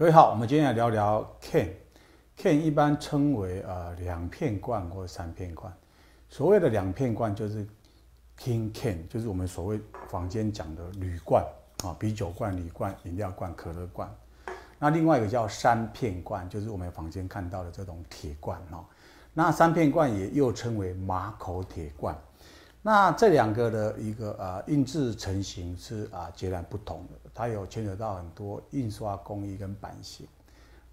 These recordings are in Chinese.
各位好，我们今天来聊聊 can。can 一般称为呃两片罐或三片罐。所谓的两片罐就是 tin can，就是我们所谓坊间讲的铝罐啊，啤酒罐、铝罐、饮料罐、可乐罐。那另外一个叫三片罐，就是我们房间看到的这种铁罐哦。那三片罐也又称为马口铁罐。那这两个的一个呃印制成型是啊截然不同的，它有牵扯到很多印刷工艺跟版型。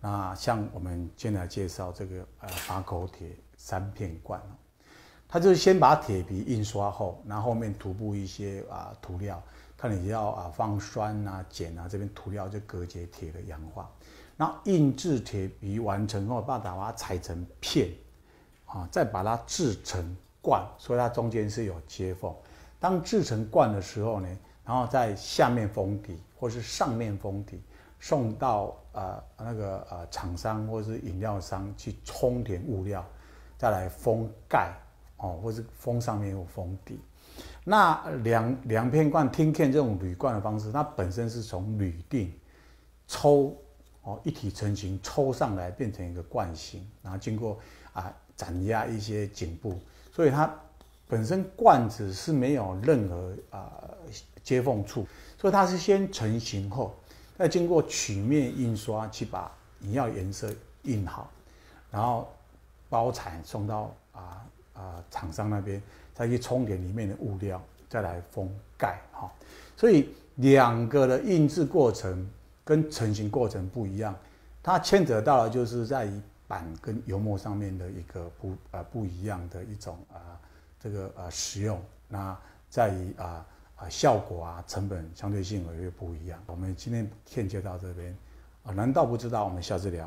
那像我们今天来介绍这个呃马口铁三片罐，它就是先把铁皮印刷后，然后面涂布一些啊涂料，看你要啊放酸啊碱啊这边涂料就隔绝铁的氧化。那印制铁皮完成后，把它把它裁成片，啊再把它制成。罐，所以它中间是有接缝。当制成罐的时候呢，然后在下面封底，或是上面封底，送到呃那个呃厂商或是饮料商去充填物料，再来封盖哦，或是封上面有封底。那两两片罐听见这种铝罐的方式，它本身是从铝锭抽哦一体成型抽上来变成一个罐形，然后经过啊展压一些颈部。所以它本身罐子是没有任何啊、接缝处，所以它是先成型后，再经过曲面印刷去把你要颜色印好，然后包材送到啊啊厂商那边，再去充填里面的物料，再来封盖哈。所以两个的印制过程跟成型过程不一样，它牵扯到的就是在于。板跟油墨上面的一个不呃不一样的一种啊、这个呃使用，那在于啊啊效果啊成本相对性也会不一样。我们今天先就到这边啊，难道不知道？我们下次聊。